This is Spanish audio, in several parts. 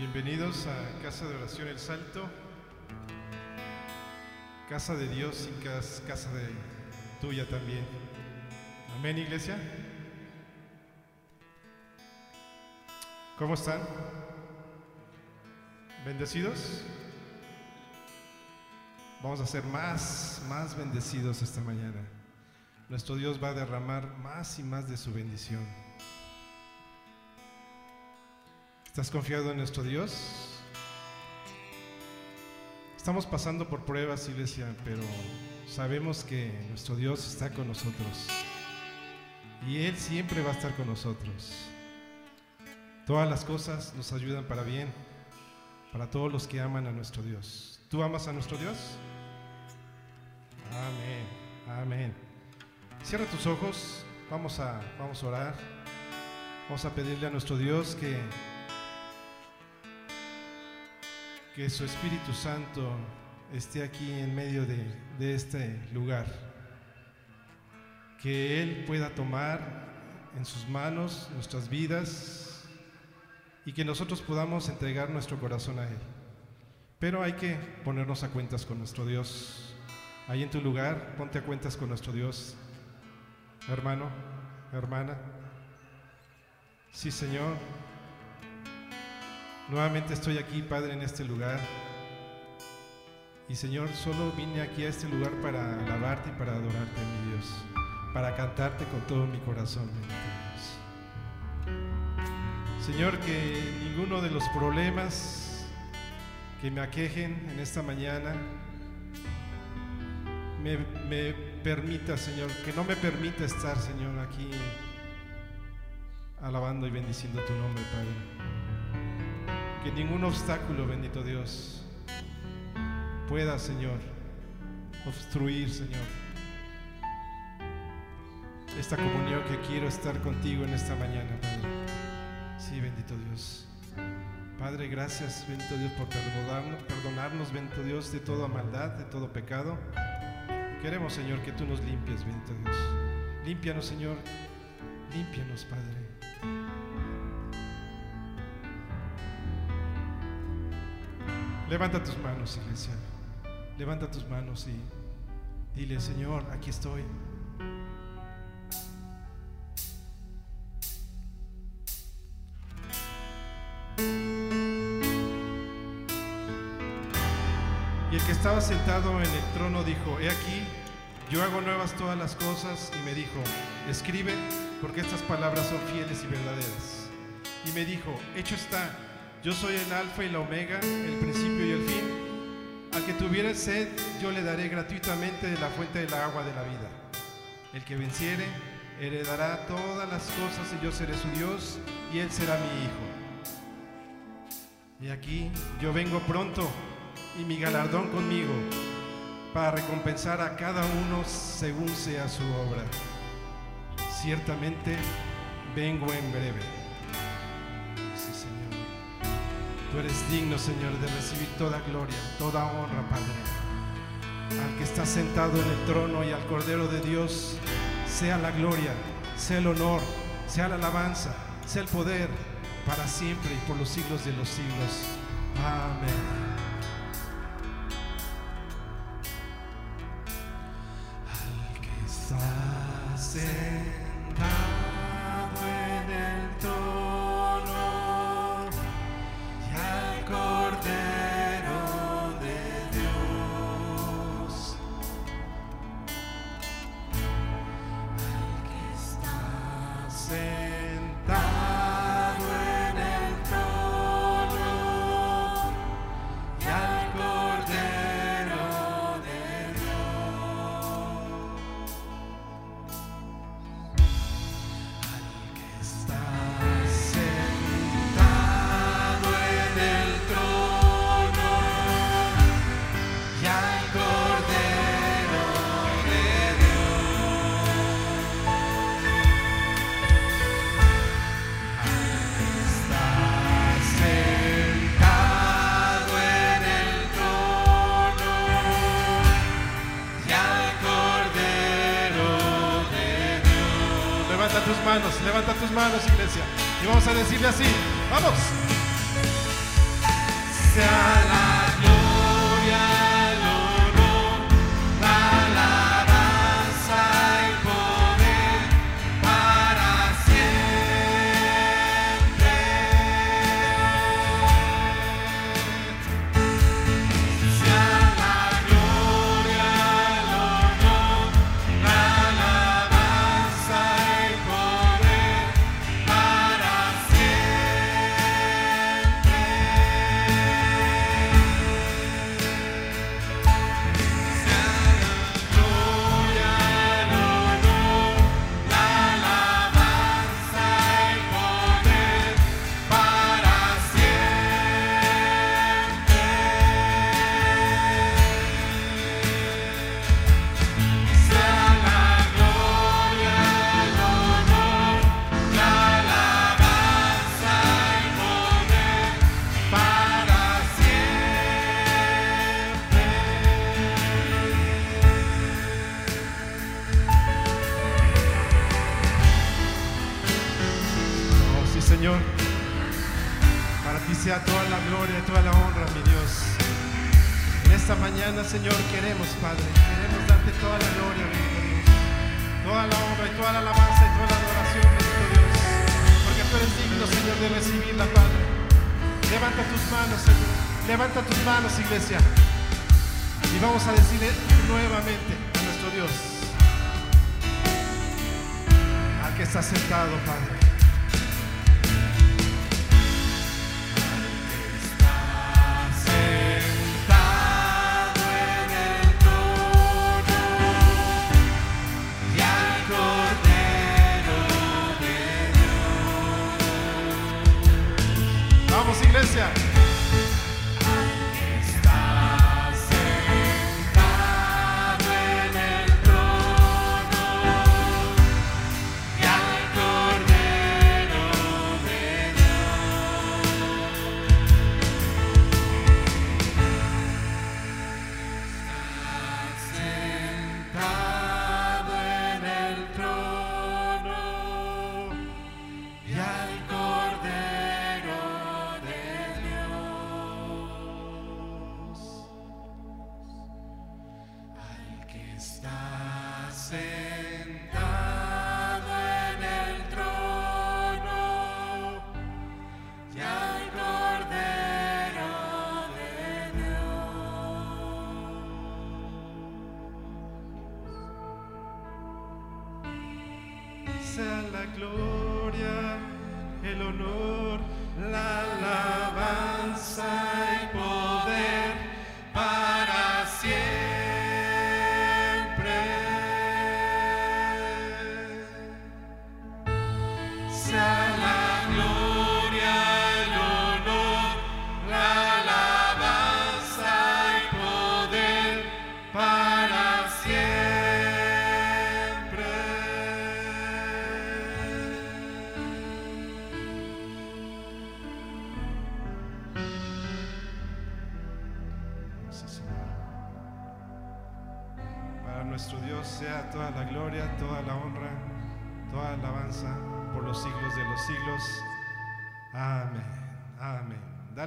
Bienvenidos a Casa de Oración El Salto, casa de Dios y cas- casa de tuya también. Amén, iglesia. ¿Cómo están? ¿Bendecidos? Vamos a ser más, más bendecidos esta mañana. Nuestro Dios va a derramar más y más de su bendición. ¿Estás confiado en nuestro Dios? Estamos pasando por pruebas, iglesia, pero sabemos que nuestro Dios está con nosotros. Y Él siempre va a estar con nosotros. Todas las cosas nos ayudan para bien, para todos los que aman a nuestro Dios. ¿Tú amas a nuestro Dios? Amén, amén. Cierra tus ojos, vamos a, vamos a orar. Vamos a pedirle a nuestro Dios que que su Espíritu Santo esté aquí en medio de, este lugar. Que Él pueda tomar en sus manos nuestras vidas y que nosotros podamos entregar nuestro corazón a Él. Pero hay que ponernos a cuentas con nuestro Dios. Ahí en tu lugar, ponte a cuentas con nuestro Dios. Hermano, hermana. Sí, Señor. Nuevamente estoy aquí, Padre, en este lugar. Y Señor, solo vine aquí a este lugar para alabarte y para adorarte, mi Dios. Para cantarte con todo mi corazón, Dios. Señor, que ninguno de los problemas que me aquejen en esta mañana me permita, Señor, que no me permita estar, Señor, aquí alabando y bendiciendo tu nombre, Padre que ningún obstáculo, bendito Dios, pueda, Señor, obstruir, Señor, esta comunión que quiero estar contigo en esta mañana, Padre. Sí, bendito Dios. Padre, gracias, bendito Dios, por perdonarnos, perdonarnos, bendito Dios, de toda maldad, de todo pecado. Queremos, Señor, que tú nos limpies, bendito Dios. Límpianos, Señor. Límpianos, Padre. Levanta tus manos, iglesia. Levanta tus manos y dile, Señor, aquí estoy. Y el que estaba sentado en el trono dijo, he aquí, yo hago nuevas todas las cosas. Y me dijo, escribe, porque estas palabras son fieles y verdaderas. Y me dijo, hecho está. Yo soy el alfa y la omega, el principio y el fin. Al que tuviere sed, yo le daré gratuitamente de la fuente del agua de la vida. El que venciere, heredará todas las cosas y yo seré su Dios y él será mi hijo. Y aquí yo vengo pronto y mi galardón conmigo para recompensar a cada uno según sea su obra. Ciertamente vengo en breve. Tú eres digno, Señor, de recibir toda gloria, toda honra, Padre. Al que está sentado en el trono y al Cordero de Dios, sea la gloria, sea el honor, sea la alabanza, sea el poder, para siempre y por los siglos de los siglos. Amén. tus manos, iglesia. Y vamos a decirle así, vamos. iglesia.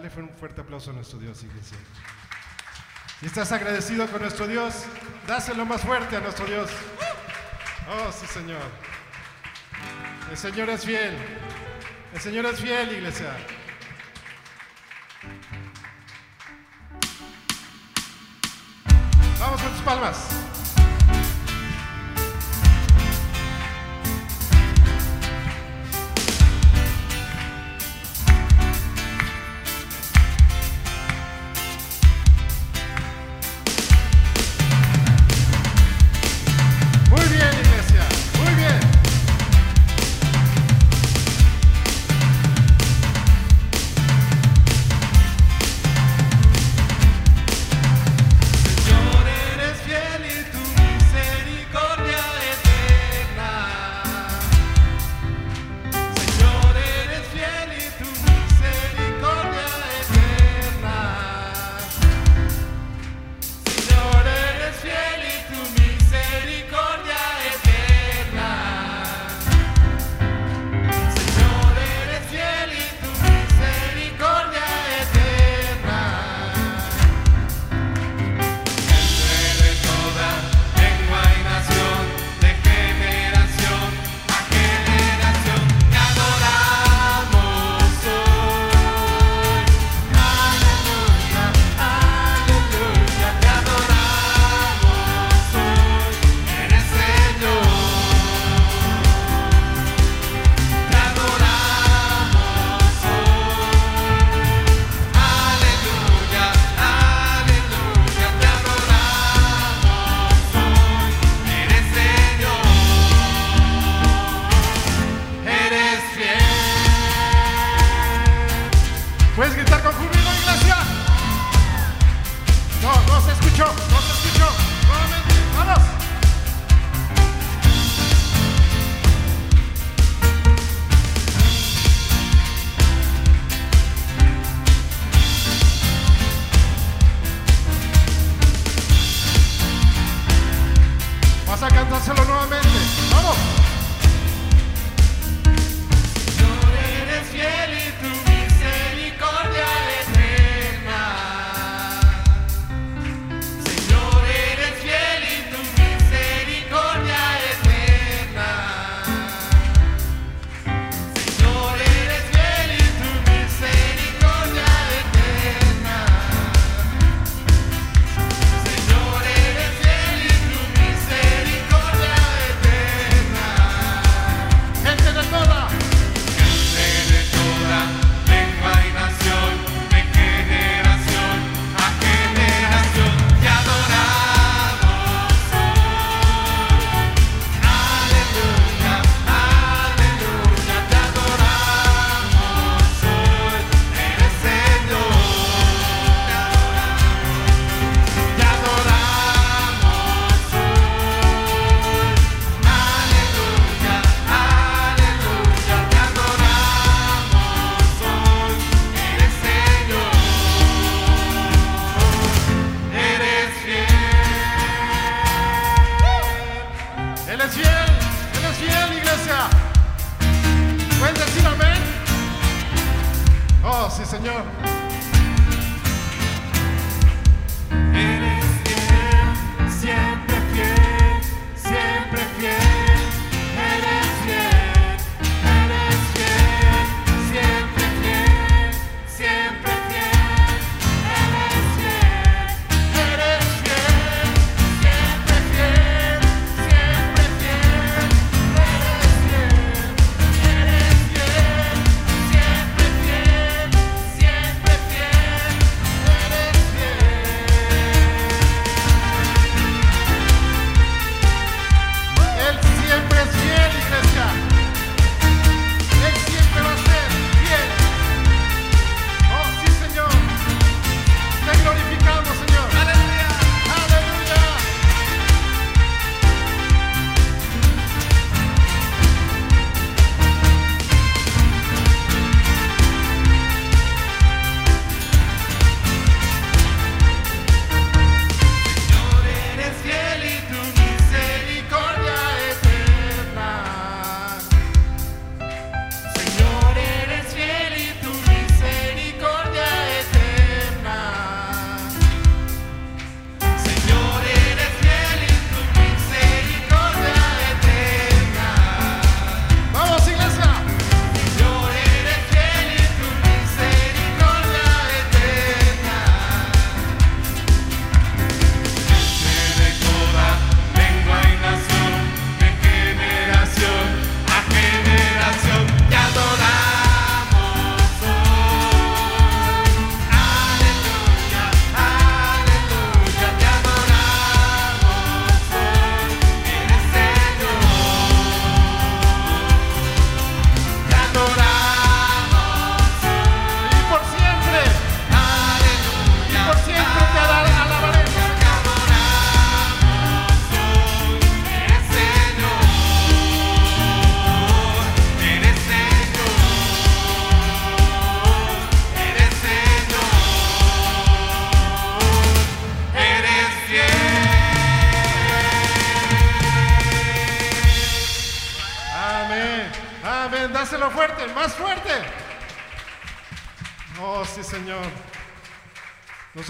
Fue un fuerte aplauso a nuestro Dios, iglesia. Si estás agradecido con nuestro Dios, dáselo más fuerte a nuestro Dios. Oh, sí, Señor. El Señor es fiel. El Señor es fiel, iglesia. Vamos con tus palmas.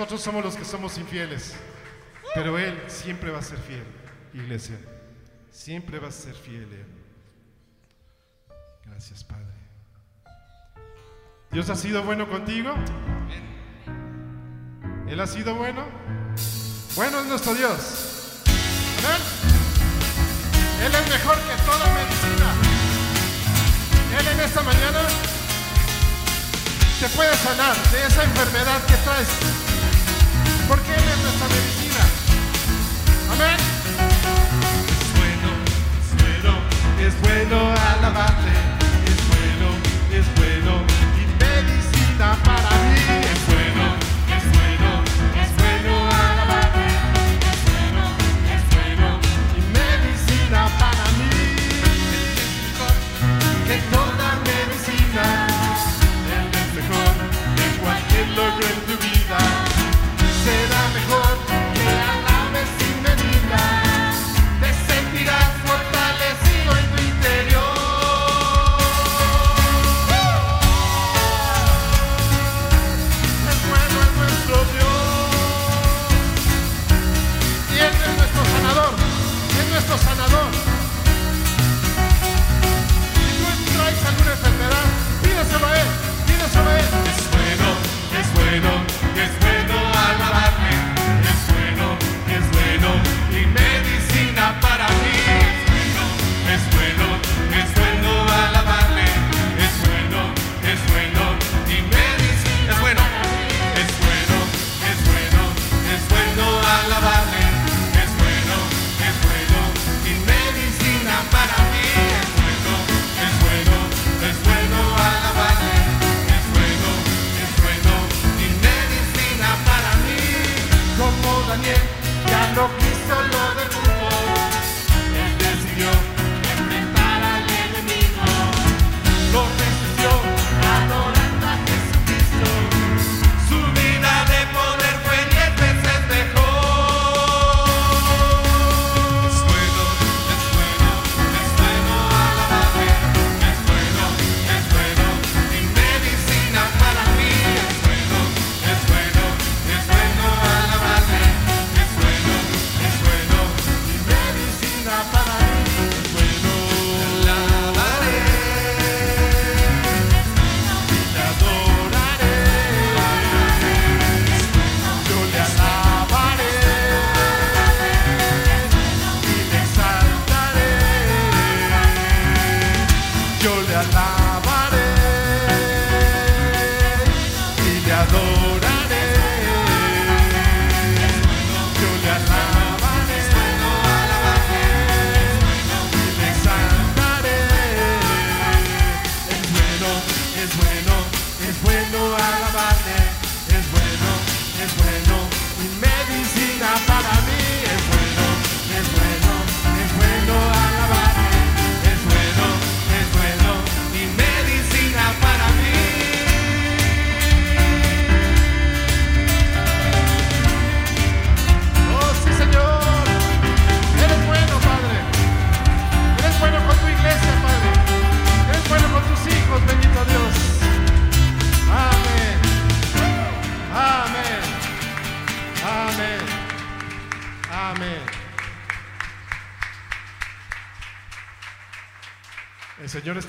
Nosotros somos los que somos infieles, pero Él siempre va a ser fiel, iglesia. Siempre va a ser fiel Él. Gracias, Padre. ¿Dios ha sido bueno contigo? ¿Él ha sido bueno? Bueno es nuestro Dios. Él es mejor que toda medicina. Él en esta mañana te puede sanar de esa enfermedad que traes porque Él es nuestra medicina. Amén. Es bueno, es bueno, es bueno alabarte.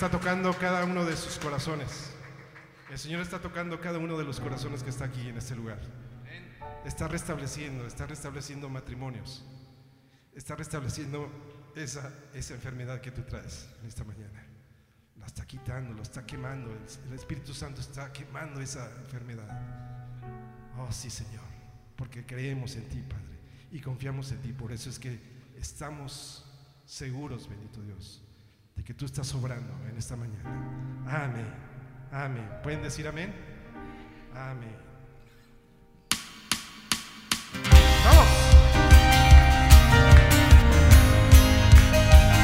está tocando cada uno de sus corazones. El Señor está tocando cada uno de los corazones que está aquí en este lugar. Está restableciendo, está restableciendo matrimonios. Está restableciendo esa, esa enfermedad que tú traes en esta mañana. La está quitando, lo está quemando. El, el Espíritu Santo está quemando esa enfermedad. Oh sí, Señor, porque creemos en ti, Padre, y confiamos en ti. Por eso es que estamos seguros, bendito Dios de que tú estás sobrando en esta mañana. Amén. Amén. ¿Pueden decir amén? Amén. ¡Vamos!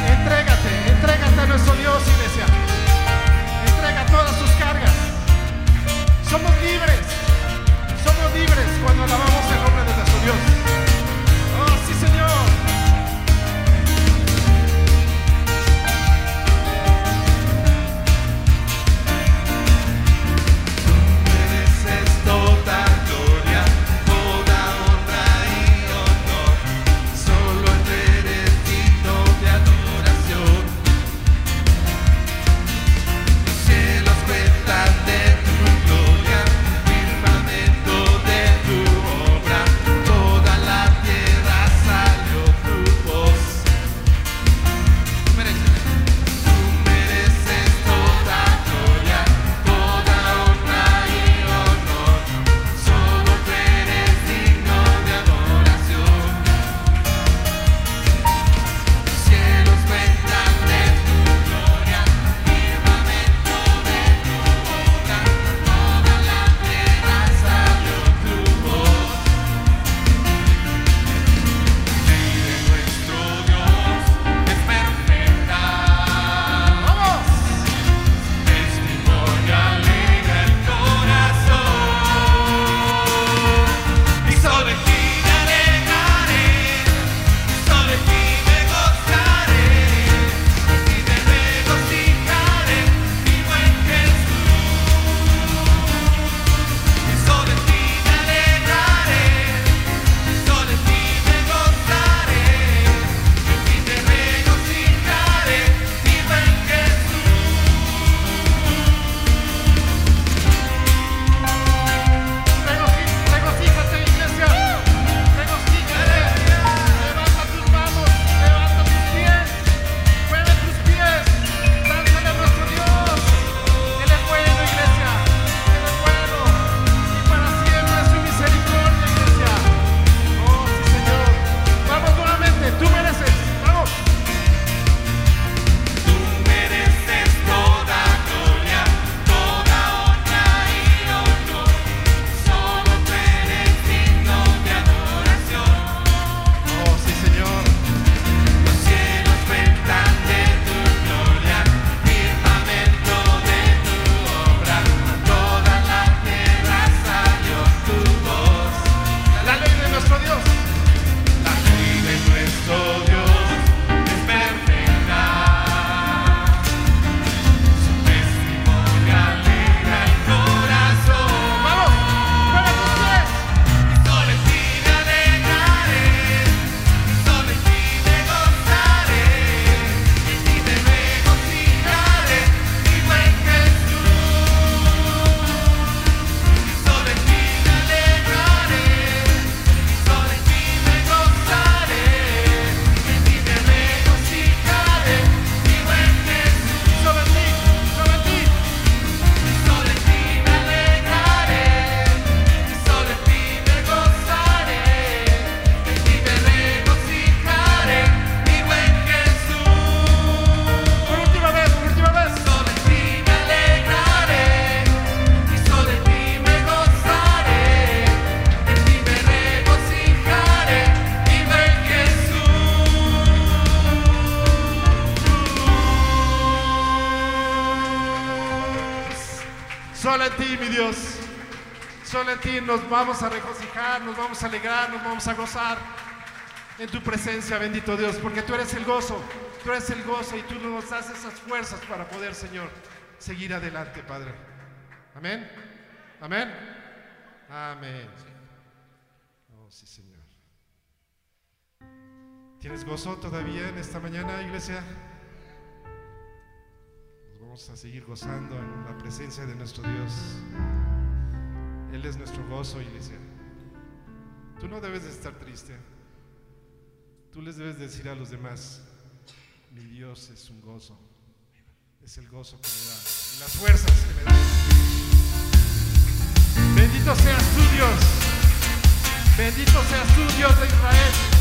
Entrégate, entrégate a nuestro Dios Dios. Solo en ti nos vamos a regocijar, nos vamos a alegrar, nos vamos a gozar en tu presencia, bendito Dios, porque tú eres el gozo, tú eres el gozo y tú nos das esas fuerzas para poder, Señor, seguir adelante, Padre. Amén. Amén. Amén. Oh, sí, Señor. ¿Tienes gozo todavía en esta mañana, iglesia? Vamos a seguir gozando en la presencia de nuestro Dios. Él es nuestro gozo, iglesia. Tú no debes de estar triste. Tú les debes decir a los demás, mi Dios es un gozo. Es el gozo que me da y las fuerzas que me da. Bendito seas tú, Dios. Bendito seas tú, Dios de Israel.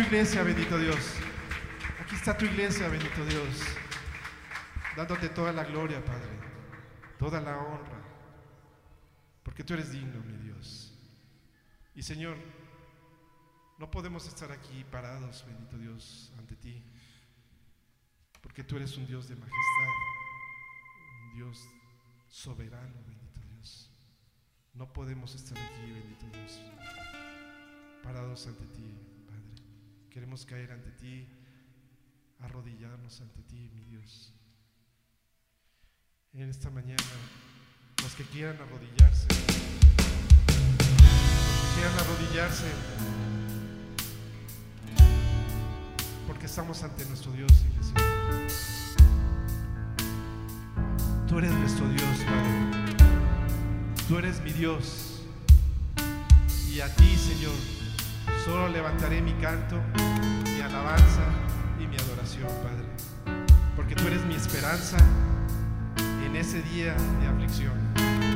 Tu iglesia, bendito Dios. Aquí está tu iglesia, bendito Dios. Dándote toda la gloria, Padre. Toda la honra. Porque tú eres digno, mi Dios. Y Señor, no podemos estar aquí parados, bendito Dios, ante ti. Porque tú eres un Dios de majestad. Un Dios soberano, bendito Dios. No podemos estar aquí, bendito Dios, parados ante ti. Queremos caer ante ti, arrodillarnos ante ti, mi Dios. En esta mañana, los que quieran arrodillarse, los que quieran arrodillarse, porque estamos ante nuestro Dios, iglesia. Tú eres nuestro Dios, Padre. Tú eres mi Dios. Y a ti, Señor, solo levantaré mi canto, mi alabanza y mi adoración, Padre. Porque tú eres mi esperanza en ese día de aflicción.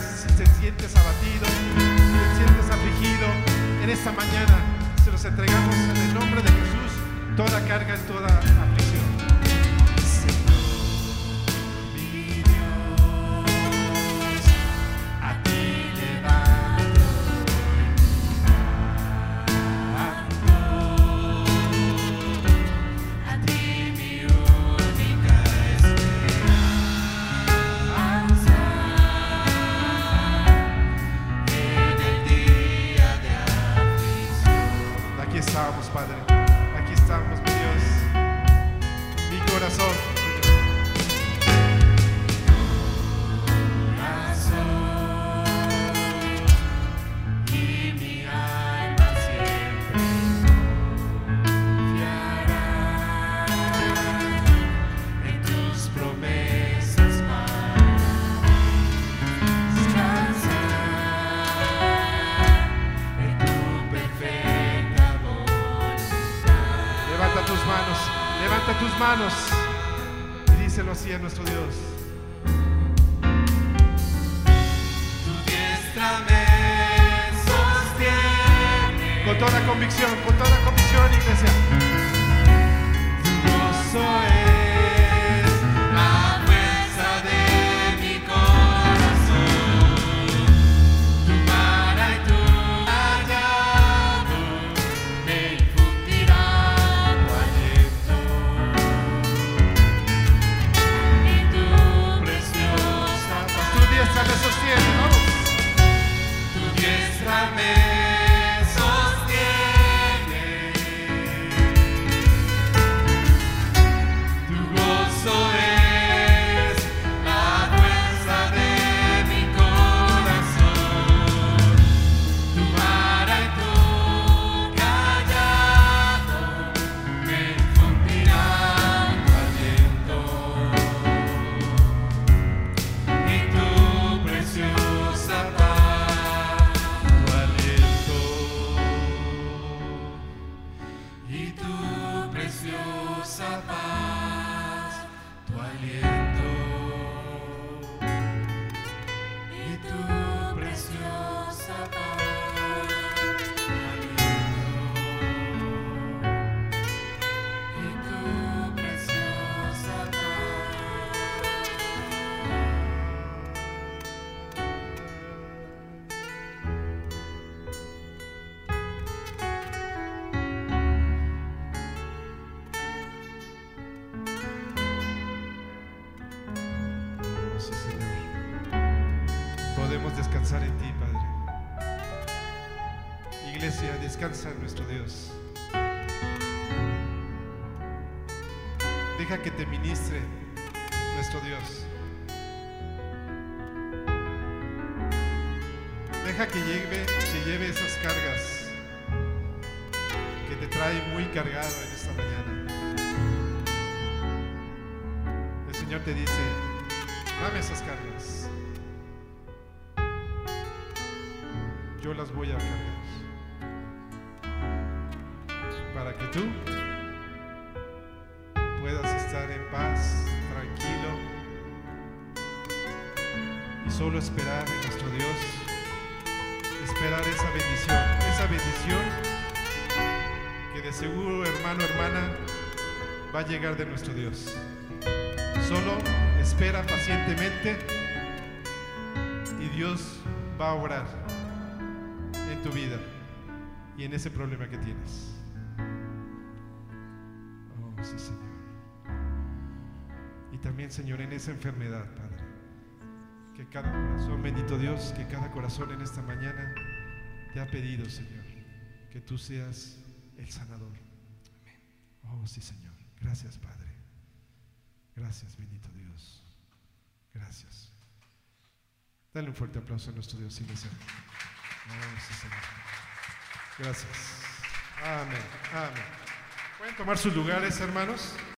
Si te sientes abatido, si te sientes afligido, en esta mañana se los entregamos en el nombre de Jesús, toda carga, toda aflicción. Y díselo así a nuestro Dios. Tu diestra me sostiene. Con toda convicción, con toda convicción, iglesia. Tu gozo es descansa nuestro Dios. Deja que te ministre nuestro Dios. Deja que lleve, que lleve esas cargas que te trae muy cargado en esta mañana. El Señor te dice, dame esas cargas. Yo las voy a cargar. Que tú puedas estar en paz, tranquilo y solo esperar en nuestro Dios. Esperar esa bendición, esa bendición que de seguro, hermano, hermana, va a llegar de nuestro Dios. Solo espera pacientemente y Dios va a obrar en tu vida y en ese problema que tienes. También, Señor, en esa enfermedad, Padre. Que cada corazón, bendito Dios, que cada corazón en esta mañana te ha pedido, Señor, que tú seas el sanador. Oh, sí, Señor. Gracias, Padre. Gracias, bendito Dios. Gracias. Dale un fuerte aplauso a nuestro Dios, iglesia. Oh, sí, Señor. Gracias. Amén. Amén. ¿Pueden tomar sus lugares, hermanos?